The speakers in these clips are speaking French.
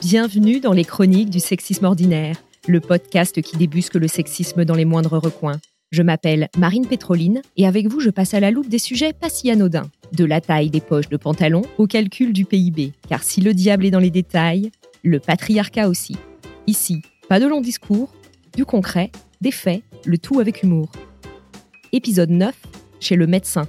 Bienvenue dans les chroniques du sexisme ordinaire, le podcast qui débusque le sexisme dans les moindres recoins. Je m'appelle Marine Pétroline et avec vous je passe à la loupe des sujets pas si anodins. De la taille des poches de pantalon au calcul du PIB. Car si le diable est dans les détails, le patriarcat aussi. Ici, pas de longs discours, du concret, des faits, le tout avec humour. Épisode 9, chez le médecin.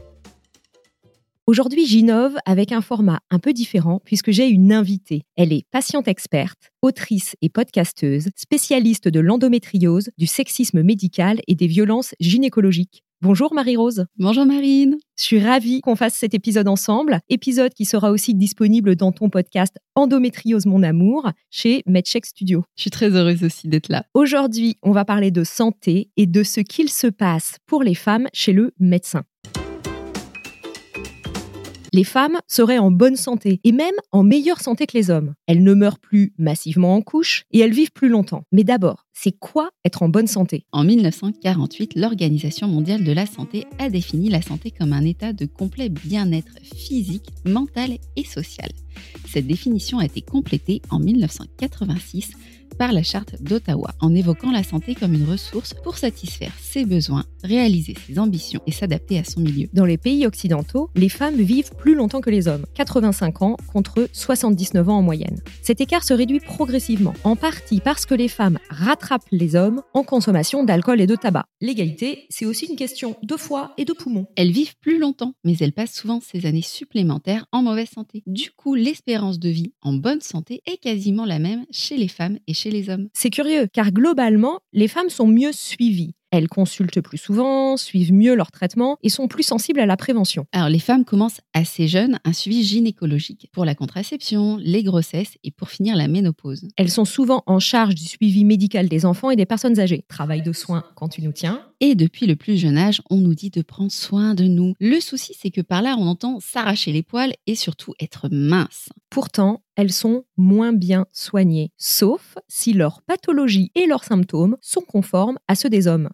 Aujourd'hui, j'innove avec un format un peu différent puisque j'ai une invitée. Elle est patiente experte, autrice et podcasteuse, spécialiste de l'endométriose, du sexisme médical et des violences gynécologiques. Bonjour Marie-Rose. Bonjour Marine. Je suis ravie qu'on fasse cet épisode ensemble, épisode qui sera aussi disponible dans ton podcast Endométriose mon amour chez MedCheck Studio. Je suis très heureuse aussi d'être là. Aujourd'hui, on va parler de santé et de ce qu'il se passe pour les femmes chez le médecin. Les femmes seraient en bonne santé et même en meilleure santé que les hommes. Elles ne meurent plus massivement en couche et elles vivent plus longtemps. Mais d'abord, c'est quoi être en bonne santé? En 1948, l'Organisation mondiale de la santé a défini la santé comme un état de complet bien-être physique, mental et social. Cette définition a été complétée en 1986 par la charte d'Ottawa en évoquant la santé comme une ressource pour satisfaire ses besoins, réaliser ses ambitions et s'adapter à son milieu. Dans les pays occidentaux, les femmes vivent plus longtemps que les hommes, 85 ans contre 79 ans en moyenne. Cet écart se réduit progressivement, en partie parce que les femmes rattrapent les hommes en consommation d'alcool et de tabac. L'égalité, c'est aussi une question de foie et de poumons. Elles vivent plus longtemps, mais elles passent souvent ces années supplémentaires en mauvaise santé. Du coup, l'espérance de vie en bonne santé est quasiment la même chez les femmes et chez les hommes. C'est curieux, car globalement, les femmes sont mieux suivies. Elles consultent plus souvent, suivent mieux leur traitement et sont plus sensibles à la prévention. Alors, les femmes commencent assez jeunes un suivi gynécologique pour la contraception, les grossesses et pour finir la ménopause. Elles sont souvent en charge du suivi médical des enfants et des personnes âgées. Travail de soins quand tu nous tiens. Et depuis le plus jeune âge, on nous dit de prendre soin de nous. Le souci, c'est que par là, on entend s'arracher les poils et surtout être mince. Pourtant, elles sont moins bien soignées, sauf si leur pathologie et leurs symptômes sont conformes à ceux des hommes.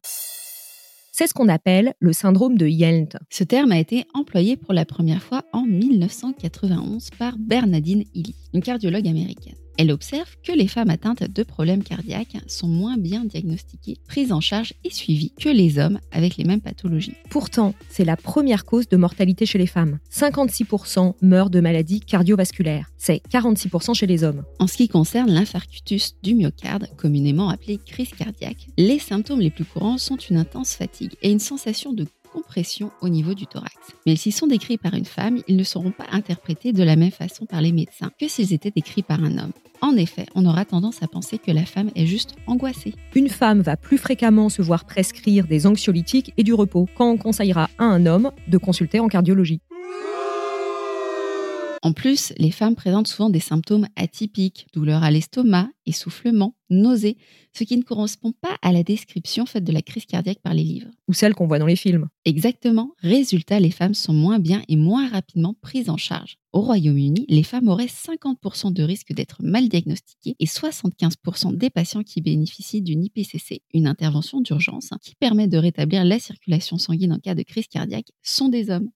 C'est ce qu'on appelle le syndrome de Yelnt. Ce terme a été employé pour la première fois en 1991 par Bernadine Illy, une cardiologue américaine. Elle observe que les femmes atteintes de problèmes cardiaques sont moins bien diagnostiquées, prises en charge et suivies que les hommes avec les mêmes pathologies. Pourtant, c'est la première cause de mortalité chez les femmes. 56% meurent de maladies cardiovasculaires. C'est 46% chez les hommes. En ce qui concerne l'infarctus du myocarde, communément appelé crise cardiaque, les symptômes les plus courants sont une intense fatigue et une sensation de compression au niveau du thorax. Mais s'ils sont décrits par une femme, ils ne seront pas interprétés de la même façon par les médecins que s'ils étaient décrits par un homme. En effet, on aura tendance à penser que la femme est juste angoissée. Une femme va plus fréquemment se voir prescrire des anxiolytiques et du repos quand on conseillera à un homme de consulter en cardiologie. En plus, les femmes présentent souvent des symptômes atypiques, douleurs à l'estomac, essoufflement, nausées, ce qui ne correspond pas à la description faite de la crise cardiaque par les livres. Ou celle qu'on voit dans les films. Exactement. Résultat, les femmes sont moins bien et moins rapidement prises en charge. Au Royaume-Uni, les femmes auraient 50% de risque d'être mal diagnostiquées et 75% des patients qui bénéficient d'une IPCC, une intervention d'urgence qui permet de rétablir la circulation sanguine en cas de crise cardiaque, sont des hommes.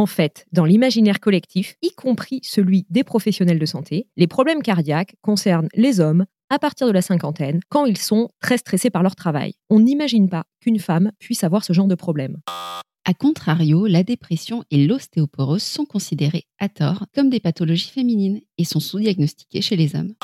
En fait, dans l'imaginaire collectif, y compris celui des professionnels de santé, les problèmes cardiaques concernent les hommes à partir de la cinquantaine, quand ils sont très stressés par leur travail. On n'imagine pas qu'une femme puisse avoir ce genre de problème. A contrario, la dépression et l'ostéoporose sont considérées à tort comme des pathologies féminines et sont sous-diagnostiquées chez les hommes.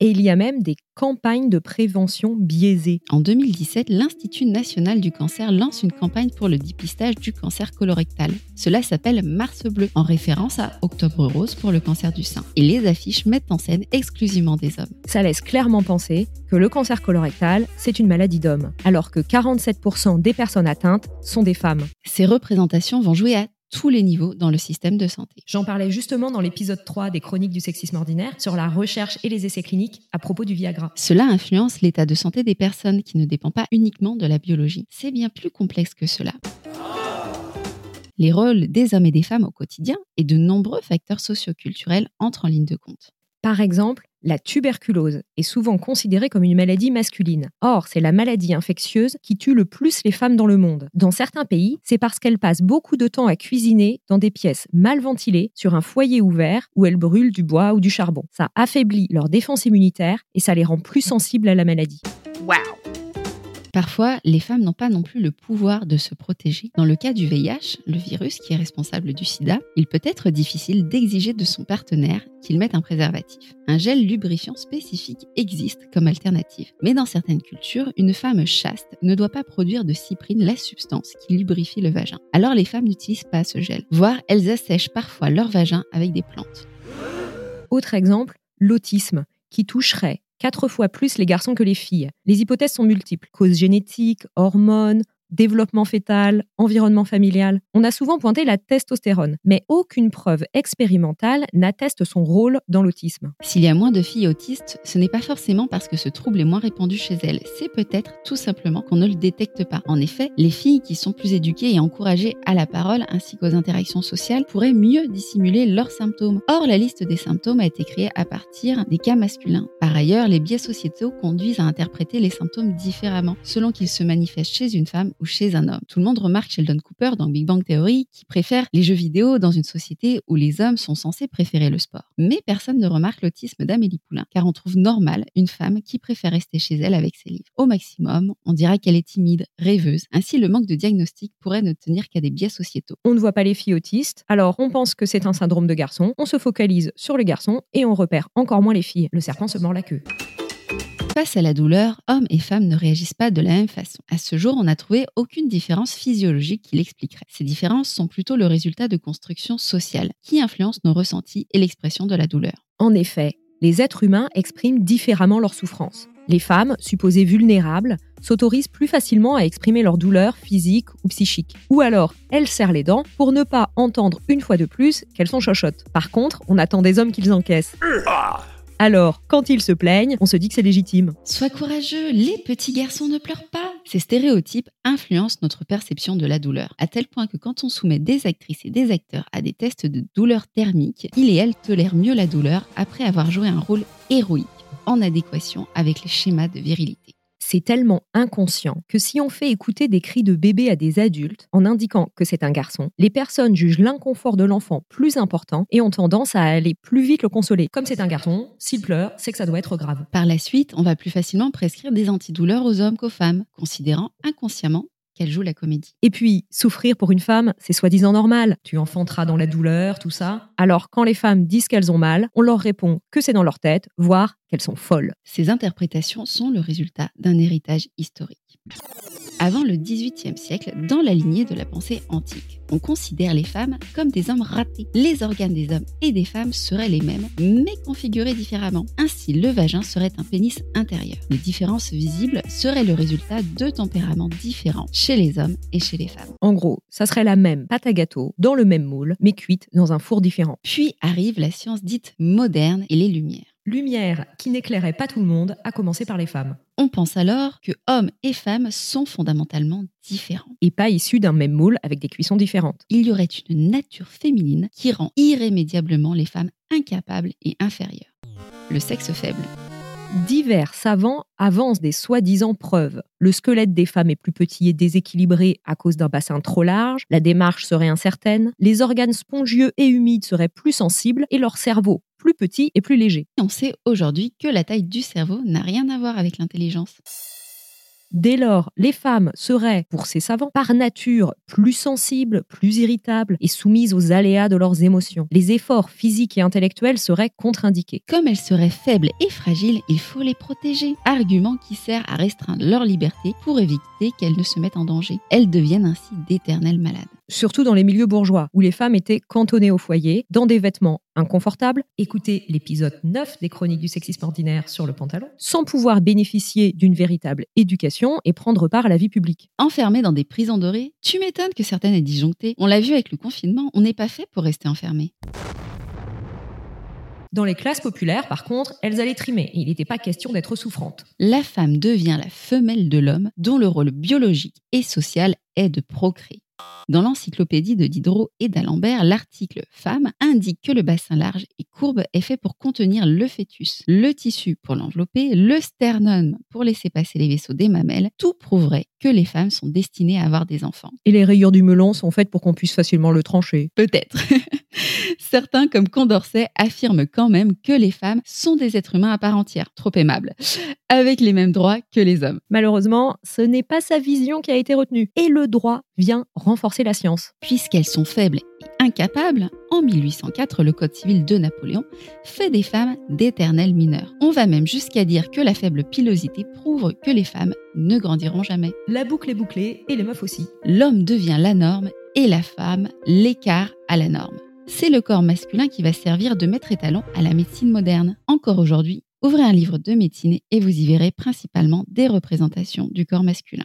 Et il y a même des campagnes de prévention biaisées. En 2017, l'Institut national du cancer lance une campagne pour le dépistage du cancer colorectal. Cela s'appelle Mars Bleu, en référence à Octobre Rose pour le cancer du sein. Et les affiches mettent en scène exclusivement des hommes. Ça laisse clairement penser que le cancer colorectal, c'est une maladie d'hommes, alors que 47% des personnes atteintes sont des femmes. Ces représentations vont jouer à tous les niveaux dans le système de santé. J'en parlais justement dans l'épisode 3 des chroniques du sexisme ordinaire sur la recherche et les essais cliniques à propos du Viagra. Cela influence l'état de santé des personnes qui ne dépend pas uniquement de la biologie. C'est bien plus complexe que cela. Les rôles des hommes et des femmes au quotidien et de nombreux facteurs socioculturels entrent en ligne de compte. Par exemple, la tuberculose est souvent considérée comme une maladie masculine. Or, c'est la maladie infectieuse qui tue le plus les femmes dans le monde. Dans certains pays, c'est parce qu'elles passent beaucoup de temps à cuisiner dans des pièces mal ventilées, sur un foyer ouvert, où elles brûlent du bois ou du charbon. Ça affaiblit leur défense immunitaire et ça les rend plus sensibles à la maladie. Parfois, les femmes n'ont pas non plus le pouvoir de se protéger. Dans le cas du VIH, le virus qui est responsable du sida, il peut être difficile d'exiger de son partenaire qu'il mette un préservatif. Un gel lubrifiant spécifique existe comme alternative. Mais dans certaines cultures, une femme chaste ne doit pas produire de cyprine, la substance qui lubrifie le vagin. Alors les femmes n'utilisent pas ce gel, voire elles assèchent parfois leur vagin avec des plantes. Autre exemple, l'autisme, qui toucherait quatre fois plus les garçons que les filles. Les hypothèses sont multiples. Causes génétiques, hormones, développement fœtal, environnement familial. On a souvent pointé la testostérone, mais aucune preuve expérimentale n'atteste son rôle dans l'autisme. S'il y a moins de filles autistes, ce n'est pas forcément parce que ce trouble est moins répandu chez elles, c'est peut-être tout simplement qu'on ne le détecte pas. En effet, les filles qui sont plus éduquées et encouragées à la parole ainsi qu'aux interactions sociales pourraient mieux dissimuler leurs symptômes. Or, la liste des symptômes a été créée à partir des cas masculins. Par ailleurs, les biais sociétaux conduisent à interpréter les symptômes différemment selon qu'ils se manifestent chez une femme ou chez un homme. Tout le monde remarque Sheldon Cooper dans Big Bang Theory qui préfère les jeux vidéo dans une société où les hommes sont censés préférer le sport. Mais personne ne remarque l'autisme d'Amélie Poulain, car on trouve normal une femme qui préfère rester chez elle avec ses livres. Au maximum, on dira qu'elle est timide, rêveuse. Ainsi, le manque de diagnostic pourrait ne tenir qu'à des biais sociétaux. On ne voit pas les filles autistes, alors on pense que c'est un syndrome de garçon, on se focalise sur le garçon et on repère encore moins les filles. Le serpent se mord la queue. Face à la douleur, hommes et femmes ne réagissent pas de la même façon. À ce jour, on n'a trouvé aucune différence physiologique qui l'expliquerait. Ces différences sont plutôt le résultat de constructions sociales qui influencent nos ressentis et l'expression de la douleur. En effet, les êtres humains expriment différemment leur souffrance. Les femmes, supposées vulnérables, s'autorisent plus facilement à exprimer leur douleur physique ou psychique. Ou alors, elles serrent les dents pour ne pas entendre une fois de plus qu'elles sont chochottes. Par contre, on attend des hommes qu'ils encaissent. Alors, quand ils se plaignent, on se dit que c'est légitime. Sois courageux, les petits garçons ne pleurent pas. Ces stéréotypes influencent notre perception de la douleur, à tel point que quand on soumet des actrices et des acteurs à des tests de douleur thermique, ils et elles tolèrent mieux la douleur après avoir joué un rôle héroïque, en adéquation avec les schémas de virilité c'est tellement inconscient que si on fait écouter des cris de bébé à des adultes en indiquant que c'est un garçon, les personnes jugent l'inconfort de l'enfant plus important et ont tendance à aller plus vite le consoler. Comme c'est un garçon, s'il pleure, c'est que ça doit être grave. Par la suite, on va plus facilement prescrire des antidouleurs aux hommes qu'aux femmes, considérant inconsciemment qu'elle joue la comédie. Et puis, souffrir pour une femme, c'est soi-disant normal. Tu enfanteras dans la douleur, tout ça. Alors, quand les femmes disent qu'elles ont mal, on leur répond que c'est dans leur tête, voire qu'elles sont folles. Ces interprétations sont le résultat d'un héritage historique avant le XVIIIe siècle dans la lignée de la pensée antique. On considère les femmes comme des hommes ratés. Les organes des hommes et des femmes seraient les mêmes, mais configurés différemment. Ainsi, le vagin serait un pénis intérieur. Les différences visibles seraient le résultat de tempéraments différents chez les hommes et chez les femmes. En gros, ça serait la même pâte à gâteau dans le même moule, mais cuite dans un four différent. Puis arrive la science dite moderne et les lumières lumière qui n'éclairait pas tout le monde, à commencer par les femmes. On pense alors que hommes et femmes sont fondamentalement différents. Et pas issus d'un même moule avec des cuissons différentes. Il y aurait une nature féminine qui rend irrémédiablement les femmes incapables et inférieures. Le sexe faible. Divers savants avancent des soi-disant preuves. Le squelette des femmes est plus petit et déséquilibré à cause d'un bassin trop large, la démarche serait incertaine, les organes spongieux et humides seraient plus sensibles et leur cerveau plus petit et plus léger. On sait aujourd'hui que la taille du cerveau n'a rien à voir avec l'intelligence. Dès lors, les femmes seraient, pour ces savants, par nature plus sensibles, plus irritables et soumises aux aléas de leurs émotions. Les efforts physiques et intellectuels seraient contre-indiqués. Comme elles seraient faibles et fragiles, il faut les protéger. Argument qui sert à restreindre leur liberté pour éviter qu'elles ne se mettent en danger. Elles deviennent ainsi d'éternelles malades surtout dans les milieux bourgeois, où les femmes étaient cantonnées au foyer, dans des vêtements inconfortables. Écoutez l'épisode 9 des chroniques du sexisme ordinaire sur le pantalon, sans pouvoir bénéficier d'une véritable éducation et prendre part à la vie publique. Enfermées dans des prisons dorées, tu m'étonnes que certaines aient disjoncté. On l'a vu avec le confinement, on n'est pas fait pour rester enfermé. Dans les classes populaires, par contre, elles allaient trimer il n'était pas question d'être souffrante. La femme devient la femelle de l'homme, dont le rôle biologique et social est de procréer. Dans l'encyclopédie de Diderot et d'Alembert, l'article Femme indique que le bassin large et courbe est fait pour contenir le fœtus, le tissu pour l'envelopper, le sternum pour laisser passer les vaisseaux des mamelles. Tout prouverait que les femmes sont destinées à avoir des enfants. Et les rayures du melon sont faites pour qu'on puisse facilement le trancher. Peut-être. Certains, comme Condorcet, affirment quand même que les femmes sont des êtres humains à part entière, trop aimables, avec les mêmes droits que les hommes. Malheureusement, ce n'est pas sa vision qui a été retenue. Et le droit vient renforcer la science. Puisqu'elles sont faibles et incapables, en 1804, le Code civil de Napoléon fait des femmes d'éternelles mineurs. On va même jusqu'à dire que la faible pilosité prouve que les femmes ne grandiront jamais. La boucle est bouclée et les meufs aussi. L'homme devient la norme et la femme l'écart à la norme. C'est le corps masculin qui va servir de maître étalon à la médecine moderne. Encore aujourd'hui, ouvrez un livre de médecine et vous y verrez principalement des représentations du corps masculin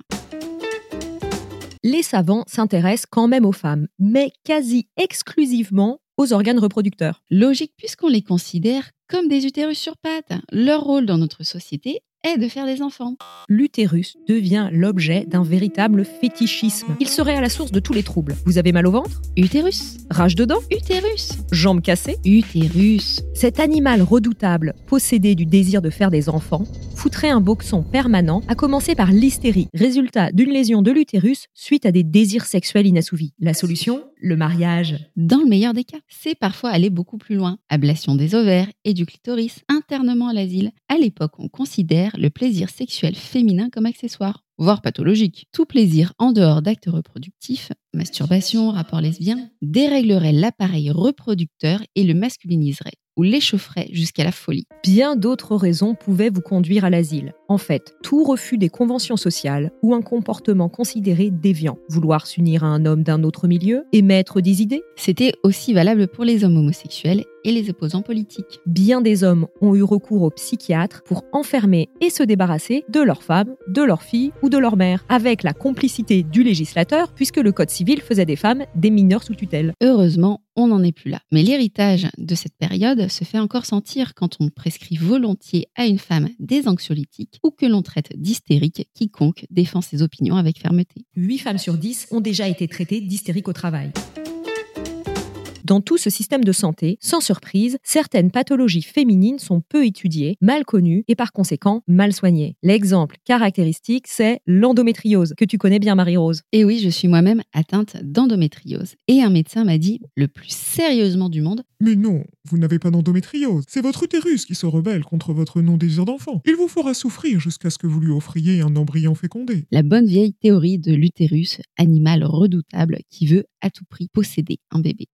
les savants s'intéressent quand même aux femmes, mais quasi exclusivement aux organes reproducteurs. Logique puisqu'on les considère comme des utérus sur pattes. Leur rôle dans notre société est de faire des enfants. L'utérus devient l'objet d'un véritable fétichisme. Il serait à la source de tous les troubles. Vous avez mal au ventre? Utérus. Rage dedans Utérus. Jambes cassées? Utérus. Cet animal redoutable, possédé du désir de faire des enfants, foutrait un boxon permanent, à commencer par l'hystérie, résultat d'une lésion de l'utérus suite à des désirs sexuels inassouvis. La solution? Le mariage. Dans le meilleur des cas, c'est parfois aller beaucoup plus loin. Ablation des ovaires et du clitoris, internement à l'asile. À l'époque, on considère le plaisir sexuel féminin comme accessoire, voire pathologique. Tout plaisir en dehors d'actes reproductifs, masturbation, rapport lesbien, déréglerait l'appareil reproducteur et le masculiniserait ou l'échaufferait jusqu'à la folie. Bien d'autres raisons pouvaient vous conduire à l'asile. En fait, tout refus des conventions sociales ou un comportement considéré déviant, vouloir s'unir à un homme d'un autre milieu, émettre des idées, c'était aussi valable pour les hommes homosexuels et les opposants politiques. Bien des hommes ont eu recours aux psychiatres pour enfermer et se débarrasser de leurs femmes, de leurs filles ou de leur mère, avec la complicité du législateur, puisque le Code civil faisait des femmes des mineurs sous tutelle. Heureusement, on n'en est plus là. Mais l'héritage de cette période se fait encore sentir quand on prescrit volontiers à une femme des anxiolytiques ou que l'on traite d'hystérique quiconque défend ses opinions avec fermeté. 8 femmes sur 10 ont déjà été traitées d'hystérique au travail. Dans tout ce système de santé, sans surprise, certaines pathologies féminines sont peu étudiées, mal connues et par conséquent mal soignées. L'exemple caractéristique, c'est l'endométriose, que tu connais bien Marie-Rose. Et oui, je suis moi-même atteinte d'endométriose. Et un médecin m'a dit, le plus sérieusement du monde, Mais non, vous n'avez pas d'endométriose. C'est votre utérus qui se rebelle contre votre non-désir d'enfant. Il vous fera souffrir jusqu'à ce que vous lui offriez un embryon fécondé. la bonne vieille théorie de l'utérus, animal redoutable qui veut à tout prix posséder un bébé.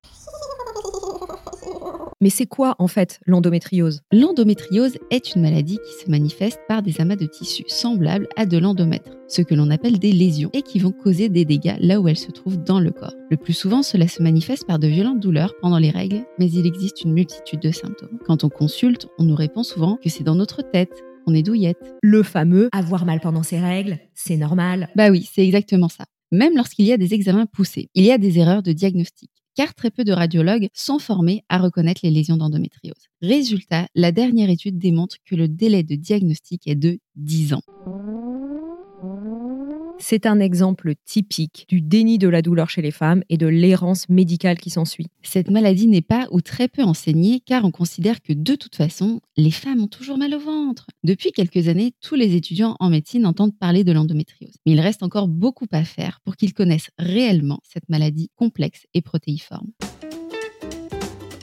Mais c'est quoi en fait l'endométriose? L'endométriose est une maladie qui se manifeste par des amas de tissus semblables à de l'endomètre, ce que l'on appelle des lésions, et qui vont causer des dégâts là où elles se trouvent dans le corps. Le plus souvent, cela se manifeste par de violentes douleurs pendant les règles, mais il existe une multitude de symptômes. Quand on consulte, on nous répond souvent que c'est dans notre tête, on est douillette. Le fameux avoir mal pendant ses règles, c'est normal. Bah oui, c'est exactement ça. Même lorsqu'il y a des examens poussés, il y a des erreurs de diagnostic, car très peu de radiologues sont formés à reconnaître les lésions d'endométriose. Résultat, la dernière étude démontre que le délai de diagnostic est de 10 ans. C'est un exemple typique du déni de la douleur chez les femmes et de l'errance médicale qui s'ensuit. Cette maladie n'est pas ou très peu enseignée car on considère que de toute façon, les femmes ont toujours mal au ventre. Depuis quelques années, tous les étudiants en médecine entendent parler de l'endométriose. Mais il reste encore beaucoup à faire pour qu'ils connaissent réellement cette maladie complexe et protéiforme.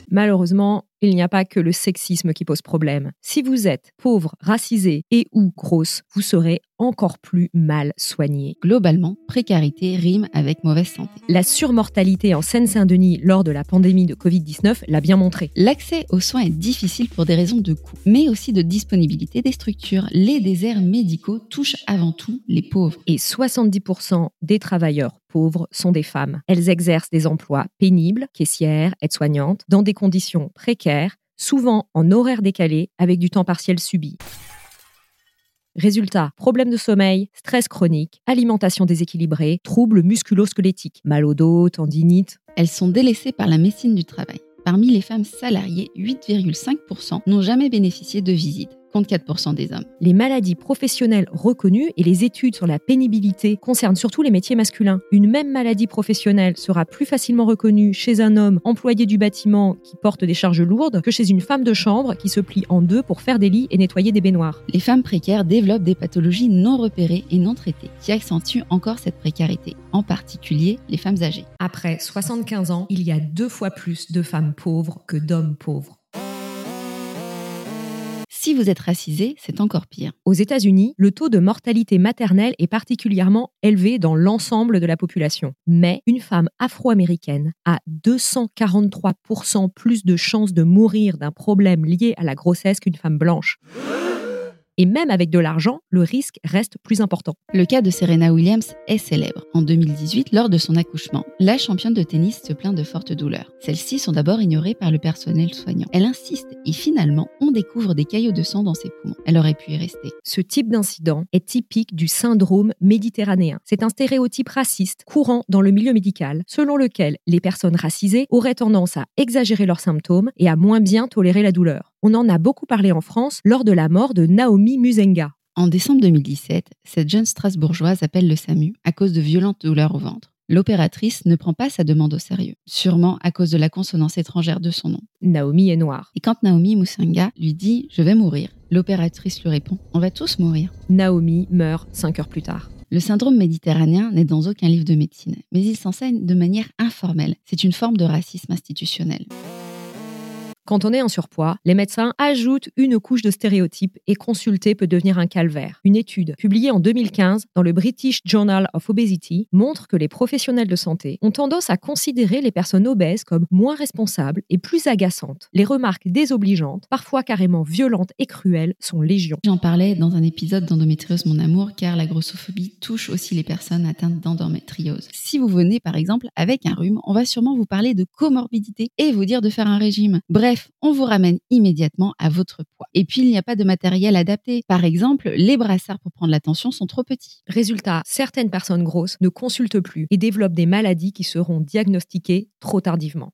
Malheureusement, il n'y a pas que le sexisme qui pose problème. Si vous êtes pauvre, racisé et ou grosse, vous serez encore plus mal soignés. Globalement, précarité rime avec mauvaise santé. La surmortalité en Seine-Saint-Denis lors de la pandémie de Covid-19 l'a bien montré. L'accès aux soins est difficile pour des raisons de coût, mais aussi de disponibilité des structures. Les déserts médicaux touchent avant tout les pauvres. Et 70% des travailleurs pauvres sont des femmes. Elles exercent des emplois pénibles, caissières, aides-soignantes, dans des conditions précaires, souvent en horaire décalé, avec du temps partiel subi. Résultat, problèmes de sommeil, stress chronique, alimentation déséquilibrée, troubles musculo-squelettiques, mal au dos, tendinite. Elles sont délaissées par la médecine du travail. Parmi les femmes salariées, 8,5% n'ont jamais bénéficié de visite, contre 4% des hommes. Les maladies professionnelles reconnues et les études sur la pénibilité concernent surtout les métiers masculins. Une même maladie professionnelle sera plus facilement reconnue chez un homme employé du bâtiment qui porte des charges lourdes que chez une femme de chambre qui se plie en deux pour faire des lits et nettoyer des baignoires. Les femmes précaires développent des pathologies non repérées et non traitées, qui accentuent encore cette précarité, en particulier les femmes âgées. Après 75 ans, il y a deux fois plus de femmes pauvres que d'hommes pauvres. Si vous êtes racisé, c'est encore pire. Aux États-Unis, le taux de mortalité maternelle est particulièrement élevé dans l'ensemble de la population. Mais une femme afro-américaine a 243% plus de chances de mourir d'un problème lié à la grossesse qu'une femme blanche. Et même avec de l'argent, le risque reste plus important. Le cas de Serena Williams est célèbre. En 2018, lors de son accouchement, la championne de tennis se plaint de fortes douleurs. Celles-ci sont d'abord ignorées par le personnel soignant. Elle insiste et finalement, on découvre des caillots de sang dans ses poumons. Elle aurait pu y rester. Ce type d'incident est typique du syndrome méditerranéen. C'est un stéréotype raciste courant dans le milieu médical, selon lequel les personnes racisées auraient tendance à exagérer leurs symptômes et à moins bien tolérer la douleur. On en a beaucoup parlé en France lors de la mort de Naomi Musenga. En décembre 2017, cette jeune Strasbourgeoise appelle le SAMU à cause de violentes douleurs au ventre. L'opératrice ne prend pas sa demande au sérieux, sûrement à cause de la consonance étrangère de son nom. Naomi est noire. Et quand Naomi Musenga lui dit ⁇ Je vais mourir ⁇ l'opératrice lui répond ⁇ On va tous mourir ⁇ Naomi meurt cinq heures plus tard. Le syndrome méditerranéen n'est dans aucun livre de médecine, mais il s'enseigne de manière informelle. C'est une forme de racisme institutionnel. Quand on est en surpoids, les médecins ajoutent une couche de stéréotypes et consulter peut devenir un calvaire. Une étude publiée en 2015 dans le British Journal of Obesity montre que les professionnels de santé ont tendance à considérer les personnes obèses comme moins responsables et plus agaçantes. Les remarques désobligeantes, parfois carrément violentes et cruelles, sont légion. J'en parlais dans un épisode d'Endométriose Mon Amour car la grossophobie touche aussi les personnes atteintes d'endométriose. Si vous venez par exemple avec un rhume, on va sûrement vous parler de comorbidité et vous dire de faire un régime. Bref, on vous ramène immédiatement à votre poids. Et puis, il n'y a pas de matériel adapté. Par exemple, les brassards pour prendre l'attention sont trop petits. Résultat, certaines personnes grosses ne consultent plus et développent des maladies qui seront diagnostiquées trop tardivement.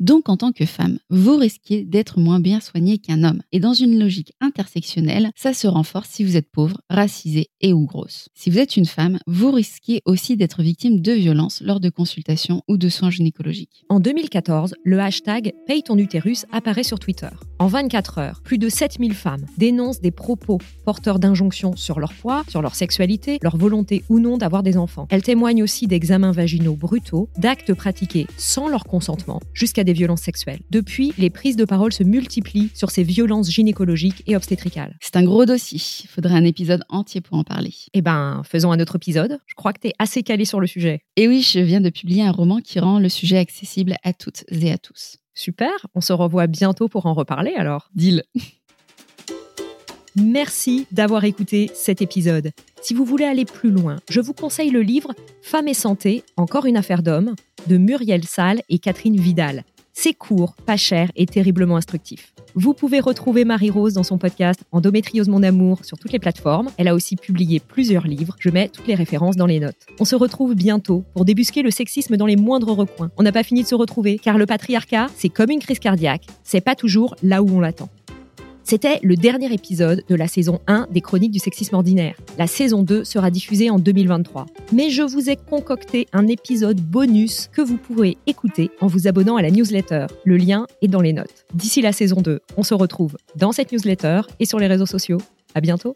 Donc, en tant que femme, vous risquez d'être moins bien soignée qu'un homme. Et dans une logique intersectionnelle, ça se renforce si vous êtes pauvre, racisée et ou grosse. Si vous êtes une femme, vous risquez aussi d'être victime de violences lors de consultations ou de soins gynécologiques. En 2014, le hashtag Paye ton utérus apparaît sur Twitter. En 24 heures, plus de 7000 femmes dénoncent des propos porteurs d'injonctions sur leur poids, sur leur sexualité, leur volonté ou non d'avoir des enfants. Elles témoignent aussi d'examens vaginaux brutaux, d'actes pratiqués sans leur consentement, jusqu'à des violences sexuelles. Depuis, les prises de parole se multiplient sur ces violences gynécologiques et obstétricales. C'est un gros dossier. Il faudrait un épisode entier pour en parler. Eh ben, faisons un autre épisode. Je crois que tu es assez calé sur le sujet. Et oui, je viens de publier un roman qui rend le sujet accessible à toutes et à tous. Super, on se revoit bientôt pour en reparler alors. Deal. Merci d'avoir écouté cet épisode. Si vous voulez aller plus loin, je vous conseille le livre Femmes et santé, encore une affaire d'homme de Muriel Salle et Catherine Vidal. C'est court, pas cher et terriblement instructif. Vous pouvez retrouver Marie-Rose dans son podcast Endométriose mon amour sur toutes les plateformes. Elle a aussi publié plusieurs livres. Je mets toutes les références dans les notes. On se retrouve bientôt pour débusquer le sexisme dans les moindres recoins. On n'a pas fini de se retrouver car le patriarcat, c'est comme une crise cardiaque. C'est pas toujours là où on l'attend. C'était le dernier épisode de la saison 1 des Chroniques du sexisme ordinaire. La saison 2 sera diffusée en 2023. Mais je vous ai concocté un épisode bonus que vous pourrez écouter en vous abonnant à la newsletter. Le lien est dans les notes. D'ici la saison 2, on se retrouve dans cette newsletter et sur les réseaux sociaux. À bientôt!